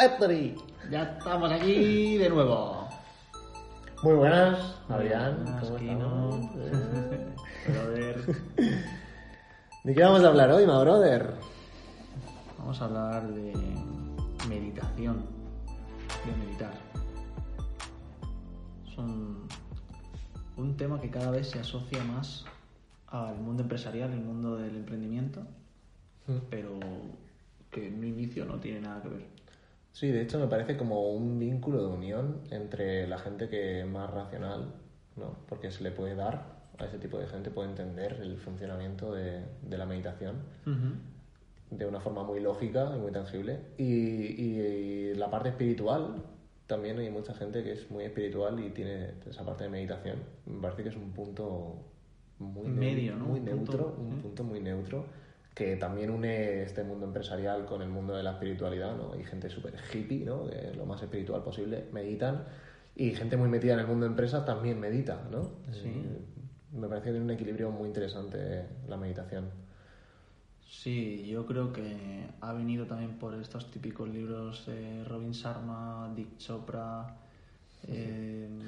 Anthony. Ya estamos aquí de nuevo. Muy buenas, Adrián. ¿Cómo Brother. ¿De qué vamos a hablar hoy, ma brother? Vamos a hablar de meditación. De meditar. Es un, un tema que cada vez se asocia más al mundo empresarial, el mundo del emprendimiento, pero que en un inicio no tiene nada que ver. Sí, de hecho me parece como un vínculo de unión entre la gente que es más racional, ¿no? Porque se le puede dar a ese tipo de gente, puede entender el funcionamiento de, de la meditación de una forma muy lógica y muy tangible. Y, y- y la parte espiritual, también hay mucha gente que es muy espiritual y tiene esa parte de meditación. Me parece que es un punto muy, Medio, ¿no? muy Un neutro, punto, un sí. punto muy neutro que también une este mundo empresarial con el mundo de la espiritualidad, ¿no? Hay gente súper hippie, ¿no? Que lo más espiritual posible, meditan. Y gente muy metida en el mundo de empresa también medita, ¿no? Sí. Y me parece que tiene un equilibrio muy interesante la meditación. Sí, yo creo que ha venido también por estos típicos libros de Robin Sharma, Dick Chopra. eh, Sí,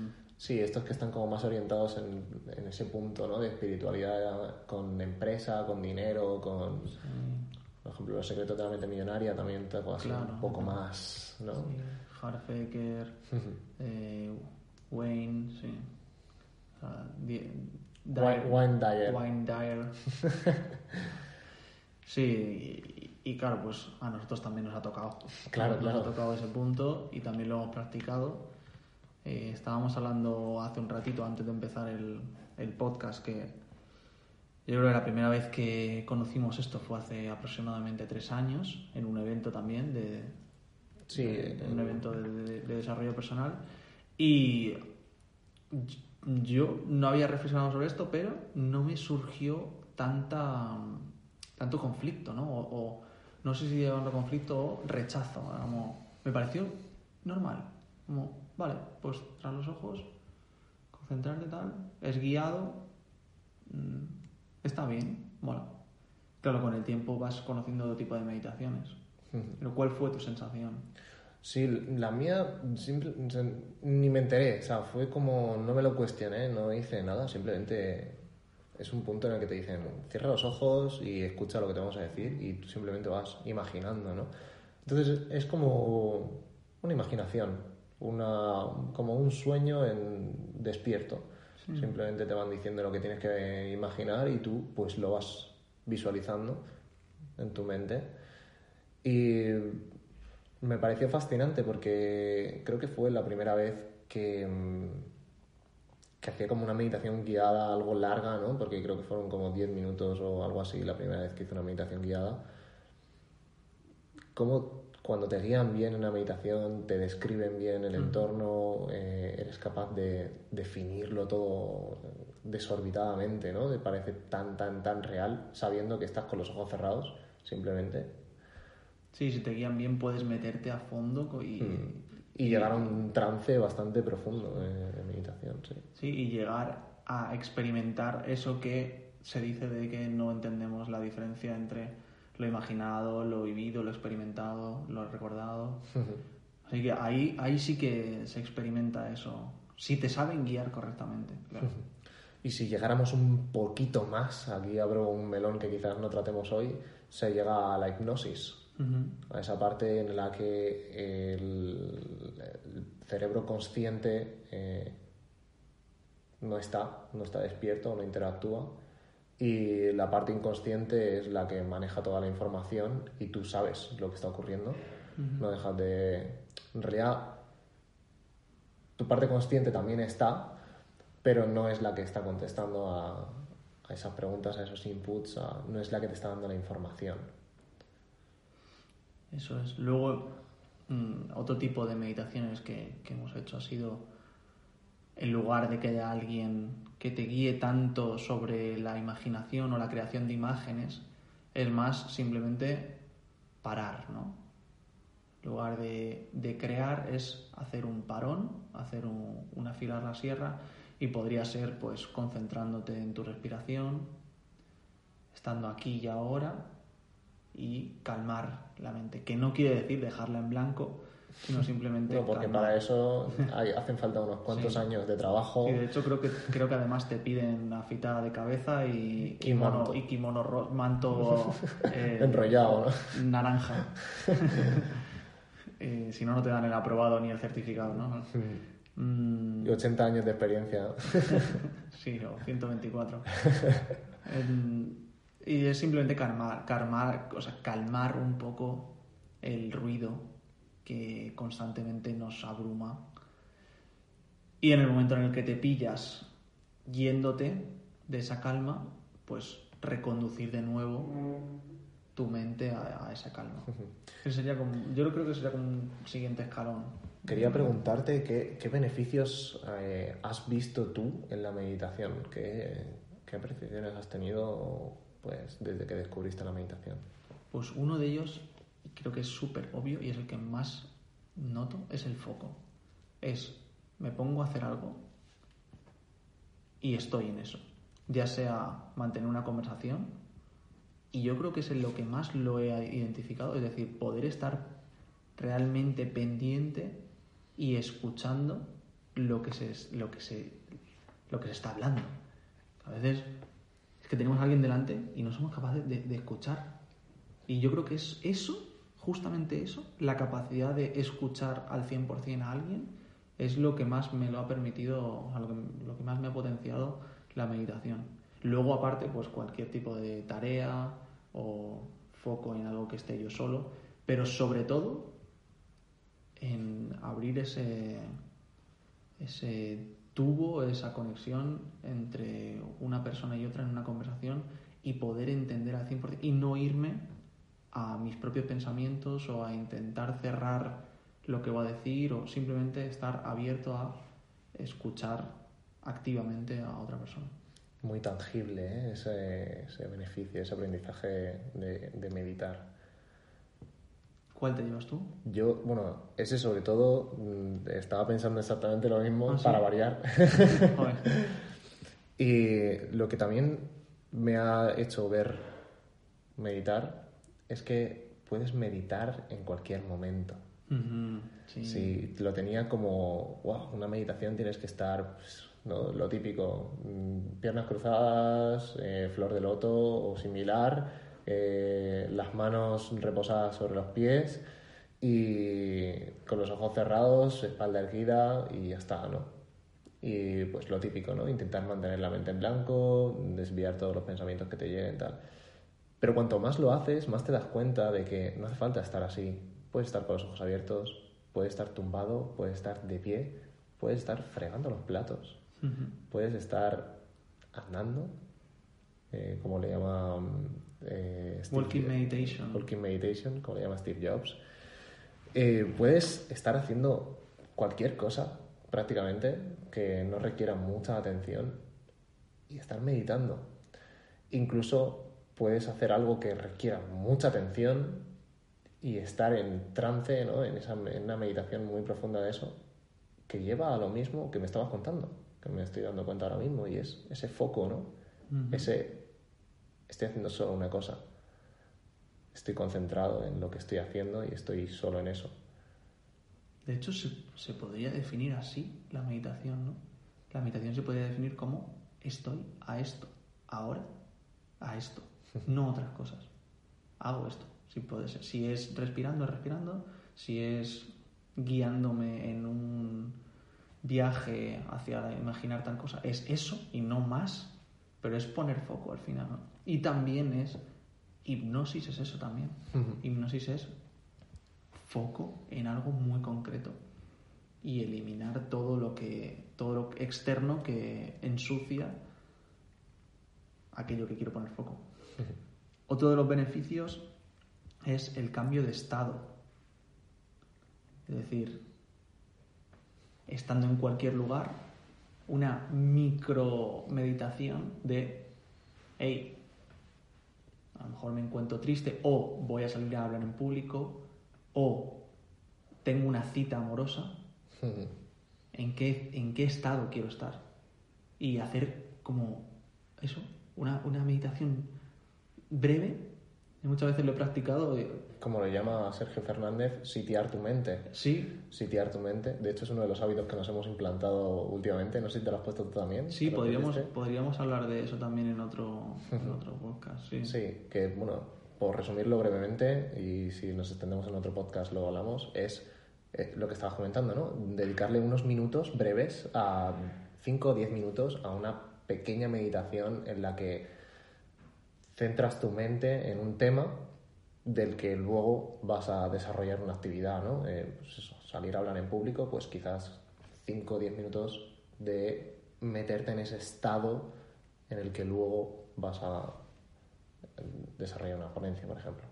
estos que están como más orientados en, en ese punto, ¿no? De espiritualidad con empresa, con dinero, con... Por ejemplo, Los secretos de la mente millonaria también te Claro. un poco más, ¿no? sí, Harfaker, eh, Wayne, sí. Wayne- Wayne Dyer. Wayne Dyer. sí, y, y claro, pues a nosotros también nos ha tocado. Claro, nos claro. ha tocado ese punto y también lo hemos practicado. Eh, estábamos hablando hace un ratito, antes de empezar el, el podcast, que yo creo que la primera vez que conocimos esto fue hace aproximadamente tres años, en un evento también de, Sí, de- de un evento de, de- de desarrollo personal. Y yo no había reflexionado sobre esto, pero no me surgió tanta tanto conflicto, ¿no? O, o no sé si llevando conflicto o rechazo. Como, me pareció normal. Como, vale, pues tras los ojos, concentrarte tal, es guiado, mm, está bien, bueno. Claro, con el tiempo vas conociendo otro tipo de meditaciones. Pero ¿cuál fue tu sensación? Sí, la mía simple- ni me enteré, o sea, fue como no me lo cuestioné, no hice nada, simplemente es un punto en el que te dicen cierra los ojos y escucha lo que te vamos a decir y tú simplemente vas imaginando, ¿no? Entonces es como una imaginación, una, como un sueño en despierto. Simplemente te van diciendo lo que tienes que imaginar y tú pues lo vas visualizando en tu mente. Y me pareció fascinante porque creo que fue la primera vez que, mm, que hacía como una meditación guiada algo larga, ¿no? Porque creo que fueron como 10 minutos o algo así la primera vez que hice una meditación guiada. Como cuando te guían bien en una meditación, te describen bien el entorno, eh, eres capaz de definirlo todo desorbitadamente, ¿no? Te parece tan, tan, tan real, sabiendo que estás con los ojos cerrados, simplemente, Sí, si te guían bien puedes meterte a fondo co- y, y llegar a un trance bastante profundo de, de meditación, sí. sí, y llegar a experimentar eso que se dice de que no entendemos la diferencia entre lo imaginado, lo vivido, lo experimentado, lo recordado. Así que ahí, ahí sí que se experimenta eso. Si te saben guiar correctamente, claro. Y si llegáramos un poquito más, aquí abro un melón que quizás no tratemos hoy, se llega a la hipnosis, Ujú. a esa parte en la que el, el cerebro consciente eh, no está, no está despierto, no interactúa, y la parte inconsciente es la que maneja toda la información y tú sabes lo que está ocurriendo. No dejas de... En realidad, tu parte consciente también está, pero no es la que está contestando a, a esas preguntas, a esos inputs, a- no es la que te está dando la información. Eso es. Luego, mm, otro tipo de meditaciones que, que hemos hecho ha sido, en lugar de que haya alguien que te guíe tanto sobre la imaginación o la creación de imágenes, es más simplemente parar, ¿no? En lugar de, de crear es hacer un parón, hacer un, un afilar la sierra y podría ser pues concentrándote en tu respiración, estando aquí y ahora y calmar la mente, que no quiere decir dejarla en blanco, sino simplemente... No, porque para eso hay- hacen falta unos cuantos Sí. años de trabajo. Y de hecho creo que creo que además te piden afeitada de cabeza y, Y kimono, manto. y kimono ro- manto eh, Enrollado, ¿no? naranja. Eh, si no, no te dan el aprobado ni el certificado, ¿no? Mm, Y 80 años de experiencia. sí, o 124. Em, y es simplemente calmar, calmar, o sea, calmar un poco el ruido que constantemente nos abruma. Y en el momento en el que te pillas yéndote de esa calma, pues reconducir de nuevo tu mente a, a esa calma. Sería como, yo creo que sería como un siguiente escalón. Quería preguntarte qué, qué beneficios eh, has visto tú en la meditación. ¿Qué, qué apreciaciones has tenido pues, desde que descubriste la meditación? Pues uno de ellos, creo que es súper obvio y es el que más noto, es el foco. Es, me pongo a hacer algo y estoy en eso. Ya sea mantener una conversación, y yo creo que es en lo que más lo he identificado, es decir, poder estar realmente pendiente y escuchando lo que se, lo que se, lo que se está hablando. A veces es que tenemos a alguien delante y no somos capaces de, de escuchar. Y yo creo que es eso, justamente eso, la capacidad de escuchar al 100% a alguien, es lo que más me lo ha permitido, lo que, más me ha potenciado la meditación. Luego, aparte, pues cualquier tipo de tarea o foco en algo que esté yo solo, pero sobre todo en abrir ese, ese tubo, esa conexión entre una persona y otra en una conversación y poder entender al 100% y no irme a mis propios pensamientos o a intentar cerrar lo que va a decir o simplemente estar abierto a escuchar activamente a otra persona. Muy tangible ¿eh? ese, ese beneficio, ese aprendizaje de, de meditar. ¿Cuál te llevas tú? Yo, bueno, ese sobre todo, mm, estaba pensando exactamente lo mismo ¿Ah, sí? para variar. Y lo que también me ha hecho ver meditar es que puedes meditar en cualquier momento. Sí. Si lo tenía como, wow, una meditación tienes que estar, pues, ¿no? lo típico, mm, piernas cruzadas, eh, flor de loto o similar, eh, las manos reposadas sobre los pies y con los ojos cerrados, espalda erguida y ya está, ¿no? Y pues lo típico, ¿no? Intentar mantener la mente en blanco, desviar todos los pensamientos que te lleguen, tal. Pero cuanto más lo haces, más te das cuenta de que no hace falta estar así. Puedes estar con los ojos abiertos, puedes estar tumbado, puedes estar de pie, puedes estar fregando los platos, puedes estar andando, eh, como le llama mm, eh, Steve Walking meditation. Walking meditation, como le llama Steve Jobs. Eh, puedes estar haciendo cualquier cosa, prácticamente, que no requiera mucha atención y estar meditando. Incluso puedes hacer algo que requiera mucha atención y estar en trance, ¿no? en, esa, en una meditación muy profunda de eso, que lleva a lo mismo que me estabas contando, que me estoy dando cuenta ahora mismo, y es ese foco, ¿no? Ese, estoy haciendo solo una cosa, estoy concentrado en lo que estoy haciendo y estoy solo en eso. De hecho, se, se podría definir así la meditación, ¿no? La meditación se podría definir como estoy a esto, ahora a esto, no otras cosas. Hago esto, si puede ser. Si es respirando, es respirando. Si es guiándome en un viaje hacia imaginar tal cosa, es eso y no más, pero es poner foco al final, ¿no? Y también es hipnosis, es eso también. Hipnosis es foco en algo muy concreto y eliminar todo lo que todo lo externo que ensucia aquello que quiero poner foco. Otro de los beneficios es el cambio de estado. Es decir, estando en cualquier lugar, una micro meditación de, hey, a lo mejor me encuentro triste o voy a salir a hablar en público o tengo una cita amorosa. ¿en qué, en qué estado quiero estar? Y hacer como eso, una, una meditación breve Y muchas veces lo he practicado. y- Como lo llama Sergio Fernández, sitiar tu mente. Sí, Sitiar tu mente. De hecho, es uno de los hábitos que nos hemos implantado últimamente. No sé si te lo has puesto tú también. sí, ¿Te lo podríamos, podríamos hablar de eso también en otro, en otro podcast. Sí. Sí, que bueno, por resumirlo brevemente, y si nos extendemos en otro podcast lo hablamos, es eh, lo que estabas comentando, ¿no? Dedicarle unos minutos breves, a 5 o 10 minutos, a una pequeña meditación en la que centras tu mente en un tema del que luego vas a desarrollar una actividad, ¿no? Eh, pues eso, salir a hablar en público, pues quizás 5 o 10 minutos de meterte en ese estado en el que luego vas a desarrollar una ponencia, por ejemplo.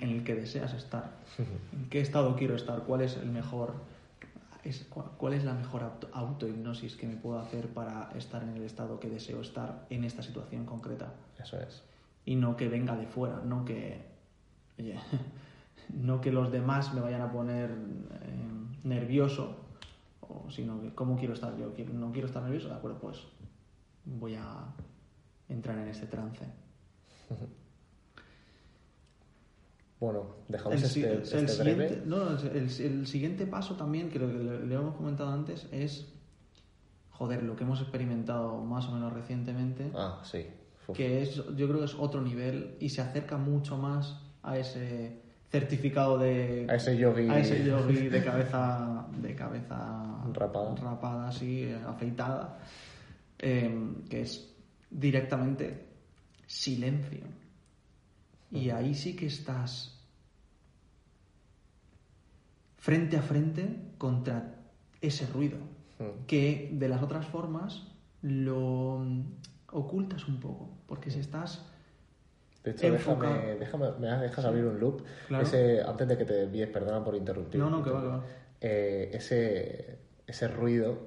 En el- que deseas estar. ¿En qué estado quiero estar? ¿Cuál es el mejor... es- cu- ¿Cuál es la mejor auto- autohipnosis que me puedo hacer para estar en el estado que deseo estar en esta situación concreta? Eso es. Y no que venga de fuera, no que oye, no que los demás me vayan a poner eh, nervioso, o, sino que cómo quiero estar yo, Quiero- no quiero estar nervioso, de acuerdo, pues voy a entrar en este trance. Bueno, dejamos El, este, el este siguiente, breve. no, no, el, el siguiente paso también, que le, le hemos comentado antes, es joder, lo que hemos experimentado más o menos recientemente. Ah, sí. Uf. que es, yo creo que es otro nivel y se acerca mucho más a ese certificado de A ese yogi. a ese yogi de cabeza de cabeza Rapada. rapada así afeitada eh, que es directamente silencio y ahí sí que estás frente a frente contra ese ruido que de las otras formas lo ocultas un poco, porque si estás... De hecho, déjame, déjame, me dejas abrir un loop. Claro. Ese, antes de que te desvíes, perdona por interrumpir. No, no, que va, que va. Eh, ese, ese ruido,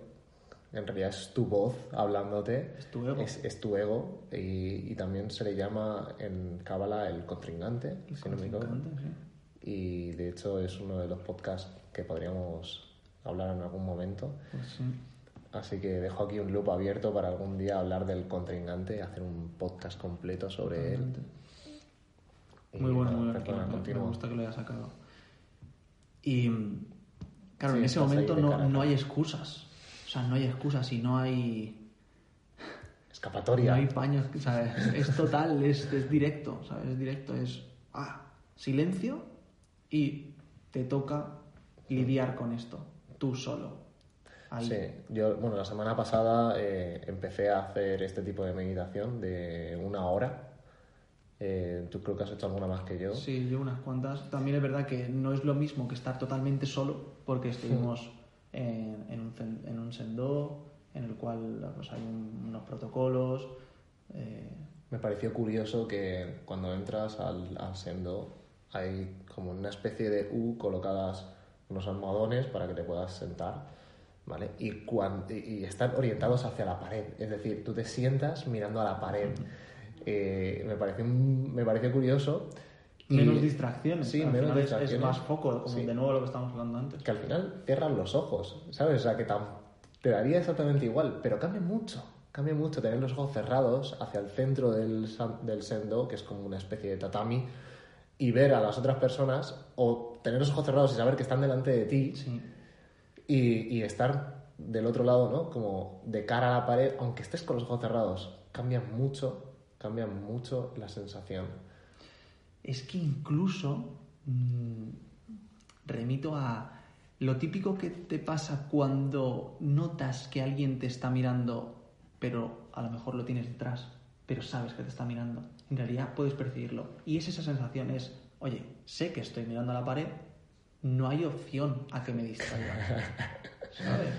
en realidad es tu voz hablándote. Es tu ego. Es, es tu ego y, y también se le llama en Cábala el contrincante, El si no me sí. Y de hecho es uno de los podcasts que podríamos hablar en algún momento. Pues sí. Así que dejo aquí un loop abierto para algún día hablar del contrincante, hacer un podcast completo sobre él. Y Muy bueno, muy bueno. me- gusta que lo hayas sacado. Y claro, Sí, en ese momento no, no hay excusas. O sea, no hay excusas y no hay, Escapatoria. no hay paños. O sea, es, es total, es, es directo. ¿sabes? Es directo, es ah, silencio y te toca lidiar con esto, tú solo. Ahí. Sí, yo, bueno, la semana pasada eh, empecé a hacer este tipo de meditación de una hora. Eh, Tú creo que has hecho alguna más que yo. Sí, yo unas cuantas. También es verdad que no es lo mismo que estar totalmente solo, porque estuvimos en, en un, en un sendó, en el cual pues, hay un- unos protocolos. eh, Me pareció curioso que cuando entras al, al sendo hay como una especie de U colocadas unos almohadones para que te puedas sentar, ¿vale? Y, cuan- y, están orientados hacia la pared, es decir, tú te sientas mirando a la pared. Eh, me, pareció, me pareció curioso. y- menos distracciones. Sí, al menos final es- es, distracciones. más foco, como Sí. de nuevo lo que estábamos hablando antes. que al final cierran los ojos, ¿sabes? O sea, que te daría exactamente igual, pero cambia mucho. Cambia mucho tener los ojos cerrados hacia el centro del, del sendo, que es como una especie de tatami, y ver a las otras personas, o tener los ojos cerrados y saber que están delante de ti, Sí. Y, estar del otro lado, ¿no? Como de cara a la pared, aunque estés con los ojos cerrados, cambia mucho, cambia mucho la sensación. Es que incluso mm, remito a lo típico que te pasa cuando notas que alguien te está mirando, pero a lo mejor lo tienes detrás, pero sabes que te está mirando. En realidad puedes percibirlo. Y es esa sensación, es, oye, sé que estoy mirando a la pared, no hay opción a que me distraiga. ¿Sabes?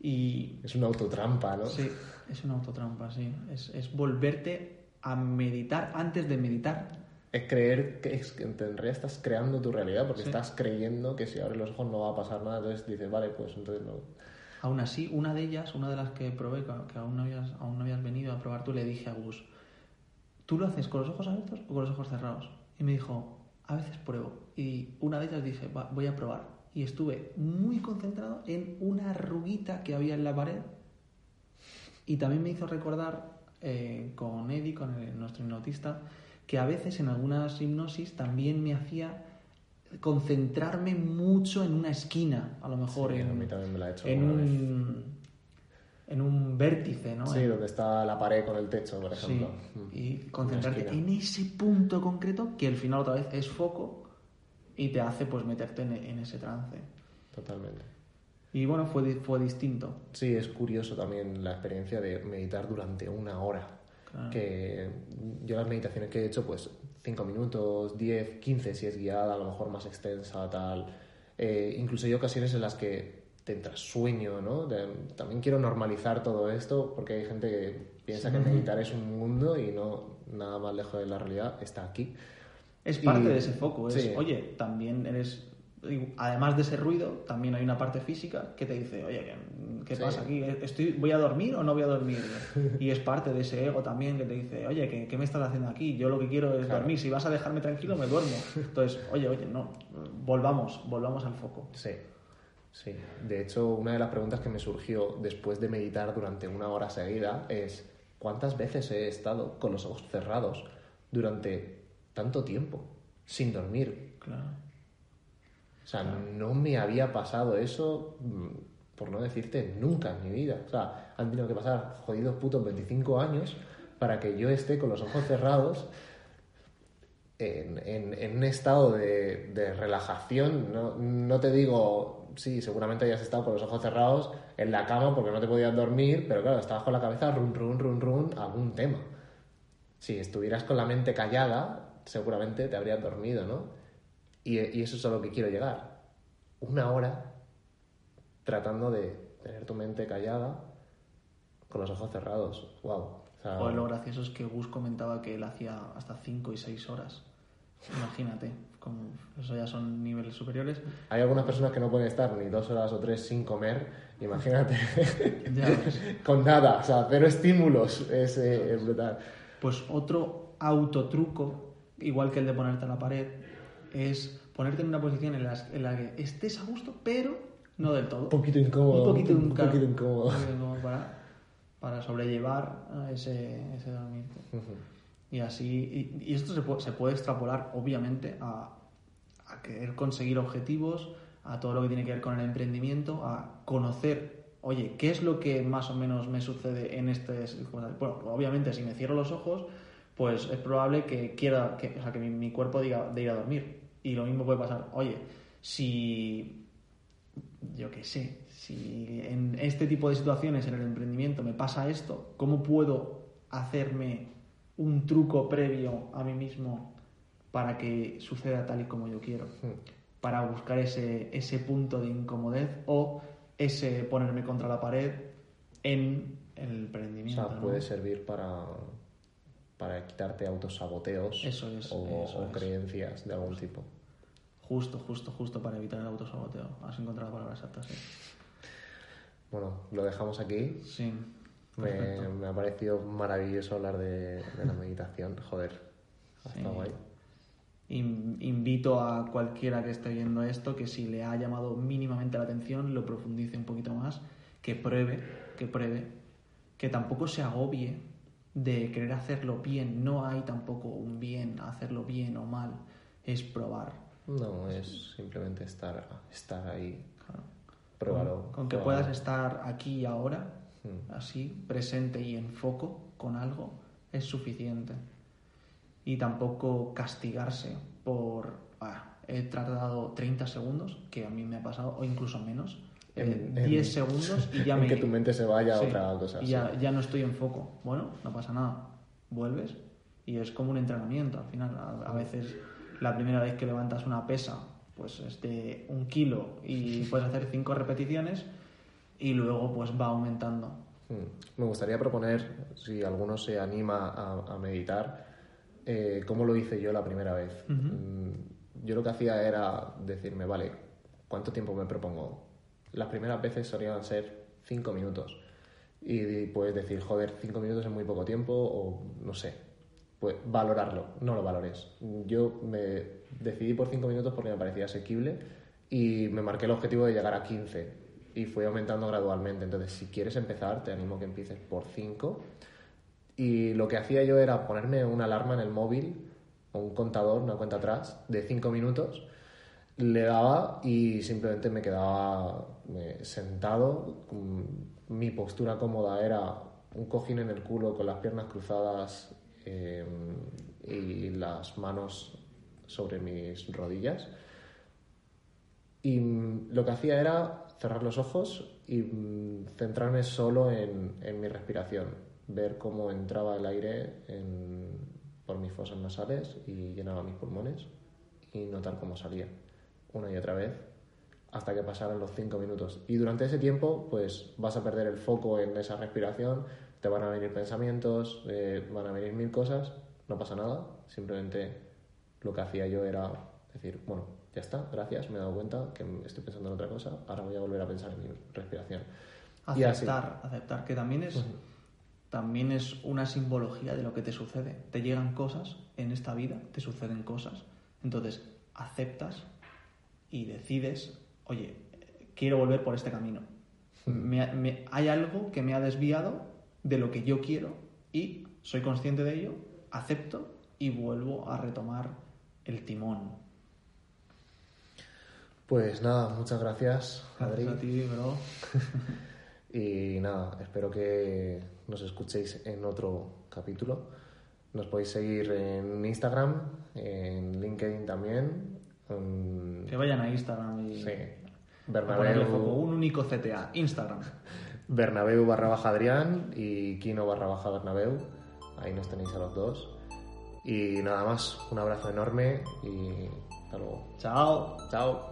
Y Es una autotrampa, ¿no? sí, es una autotrampa, sí. Es, es volverte a meditar antes de meditar. Es creer que, es, que en realidad estás creando tu realidad porque Sí. estás creyendo que si abres los ojos no va a pasar nada, entonces dices, vale, pues entonces no. Aún así, una de ellas, una de las que probé, que que aún no habías, aún no habías venido a probar tú, le dije a Gus, ¿tú lo haces con los ojos abiertos o con los ojos cerrados? Y me dijo, a veces pruebo. Y una de ellas dije, "Va, voy a probar. Y estuve muy concentrado en una arruguita que había en la pared. Y también me hizo recordar eh, con Eddie, con el- nuestro hipnotista, que a veces en algunas hipnosis también me hacía concentrarme mucho en una esquina, a lo mejor Sí, en, a mí también me la ha hecho en un en un vértice, ¿no? Sí, En- donde está la pared con el techo, por Sí, ejemplo. Mm. y concentrarte Una esquina. en ese punto concreto que al final otra vez es foco y te hace pues meterte en, en ese trance. Totalmente. Y bueno, fue, fue distinto. Sí, es curioso también la experiencia de meditar durante una hora. Claro. Que yo las meditaciones que he hecho, pues 5 minutos, 10, 15 si es guiada, a lo mejor más extensa, tal. Eh, incluso hay ocasiones en las que te entra sueño, ¿no? De- también quiero normalizar todo esto porque hay gente que piensa que meditar es un mundo y no nada más lejos de la realidad, está aquí. Es parte Y- de ese foco. Es, sí. oye, también eres. Además de ese ruido, también hay una parte física que te dice, oye, ¿qué, qué Sí. pasa aquí? ¿Estoy, ¿Voy a dormir o no voy a dormir? Y es parte de ese ego también que te dice, oye, ¿qué, qué me estás haciendo aquí? Yo lo que quiero es Claro. dormir. Si vas a dejarme tranquilo, me duermo. Entonces, oye, oye, no. Volvamos, volvamos al foco. Sí, sí. De hecho, una de las preguntas que me surgió después de meditar durante una hora seguida es ¿cuántas veces he estado con los ojos cerrados durante tanto tiempo sin dormir? Claro. O sea, no me había pasado eso, mm, por no decirte nunca en mi vida. O sea, han tenido que pasar jodidos putos 25 años para que yo esté con los ojos cerrados en, en- en un estado de, de relajación. No, no te digo, sí, seguramente hayas estado con los ojos cerrados en la cama porque no te podías dormir, pero claro, estabas con la cabeza run, run, run, run, algún tema. Si estuvieras con la mente callada, seguramente te habrías dormido, ¿no? Y, eso es a lo que quiero llegar. Una hora tratando de tener tu mente callada con los ojos cerrados. Wow. O lo gracioso es que Gus comentaba que él hacía hasta 5 y 6 horas. Imagínate, como eso ya son niveles superiores. hay algunas personas que no pueden estar ni dos horas o tres sin comer. Imagínate, Ya ves. con nada, o sea, cero estímulos. Es, eh, es brutal. Pues otro autotruco, igual que el de ponerte a la pared, es ponerte en una posición en, las- en la que estés a gusto, pero no del todo. Un poquito incómodo. Un poquito, un poquito incómodo. un poquito incómodo para, para sobrellevar a ese, ese dormir. Ujú. Y así, y, esto se puede, se puede extrapolar, obviamente, a, a querer conseguir objetivos, a todo lo que tiene que ver con el emprendimiento, a conocer, oye, ¿qué es lo que más o menos me sucede en este... Bueno, obviamente, si me cierro los ojos, pues es probable que quiera, que, o sea, que mi, mi cuerpo diga de ir a dormir. Y lo mismo puede pasar, oye, si yo qué sé, si en este tipo de situaciones en el emprendimiento me pasa esto, ¿cómo puedo hacerme un truco previo a mí mismo para que suceda tal y como yo quiero? Para buscar ese, ese punto de incomodez o ese ponerme contra la pared en el O emprendimiento. sea, ¿no? puede servir para, para quitarte autosaboteos Eso es, o, eso o es. creencias de algún tipo. Justo, justo, justo para evitar el autosaboteo. Has encontrado la palabra exacta, sí. Bueno, lo dejamos aquí. Sí. Me, ha parecido maravilloso hablar de, de la meditación. Joder, Sí. estado guay. In- invito a cualquiera que esté viendo esto que si le ha llamado mínimamente la atención lo profundice un poquito más, que pruebe, que pruebe, que tampoco se agobie de querer hacerlo bien. No hay tampoco un bien, hacerlo bien o mal, es probar. No, es simplemente estar, estar ahí. Claro. Pruébalo. Con, con que puedas estar aquí y ahora, Mm. así, presente y en foco con algo, es suficiente. Y tampoco castigarse por, "Ah, he tardado 30 segundos, que a mí me ha pasado, o incluso menos, En- eh, en- 10 segundos y ya en me... que tu mente se vaya Sí, a otra cosa. y sí. ya, ya no estoy en foco. Bueno, no pasa nada. Vuelves y es como un entrenamiento al final. A, a veces la primera vez que levantas una pesa, pues es de un kilo y puedes hacer cinco repeticiones y luego pues va aumentando. Mm. Me gustaría proponer, si alguno se anima a, a meditar, eh, cómo lo hice yo la primera vez. Mm, Yo lo que hacía era decirme, vale, ¿cuánto tiempo me propongo? Las primeras veces solían ser cinco minutos. Y puedes decir, joder, cinco minutos es muy poco tiempo, o no sé. Pues valorarlo, no lo valores. Yo me decidí por cinco minutos porque me parecía asequible y me marqué el objetivo de llegar a 15 y fui aumentando gradualmente. Entonces, si quieres empezar, te animo que empieces por 5. Y lo que hacía yo era ponerme una alarma en el móvil un contador, una cuenta atrás, de 5 minutos, le daba y simplemente me quedaba eh, sentado. Mi postura cómoda era un cojín en el culo con las piernas cruzadas eh, y las manos sobre mis rodillas. Y mm, lo que hacía era cerrar los ojos y mm, centrarme solo en, mi respiración, ver cómo entraba el aire por mis fosas nasales y llenaba mis pulmones y notar cómo salía una y otra vez hasta que pasaran los cinco minutos. Y durante ese tiempo, pues vas a perder el foco en esa respiración, te van a venir pensamientos, eh, van a venir mil cosas, no pasa nada, simplemente lo que hacía yo era decir, bueno, ya está, gracias, me he dado cuenta que estoy pensando en otra cosa, ahora voy a volver a pensar en mi respiración. Aceptar, aceptar, que también es, también es una simbología de lo que te sucede. Te llegan cosas en esta vida, te suceden cosas. Entonces, aceptas y decides, oye, quiero volver por este camino. hay algo que me ha desviado de lo que yo quiero y soy consciente de ello, acepto y vuelvo a retomar el timón. Pues nada, muchas gracias, Adri. Gracias a ti, bro. y nada, espero que nos escuchéis en otro capítulo. Nos podéis seguir en Instagram, en LinkedIn también, que vayan a Instagram y. Sí. Bernabeu. un único CTA. Instagram. Bernabeu barra baja Adrián y Kino barra baja Bernabeu. Ahí nos tenéis a los dos. Y nada más, un abrazo enorme y hasta luego. Chao. Chao.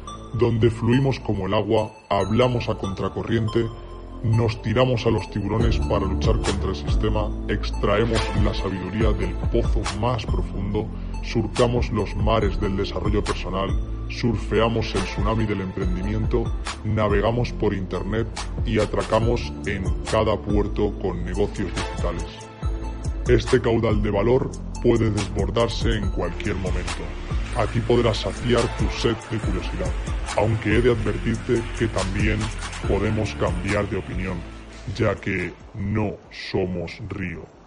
donde fluimos como el agua, hablamos a contracorriente, nos tiramos a los tiburones para luchar contra el sistema, extraemos la sabiduría del pozo más profundo surcamos los mares del desarrollo personal, surfeamos el tsunami del emprendimiento, navegamos por Internet y atracamos en cada puerto con negocios digitales. Este caudal de valor puede desbordarse en cualquier momento. Aquí podrás saciar tu sed de curiosidad, aunque he de advertirte que también podemos cambiar de opinión, ya que no somos río.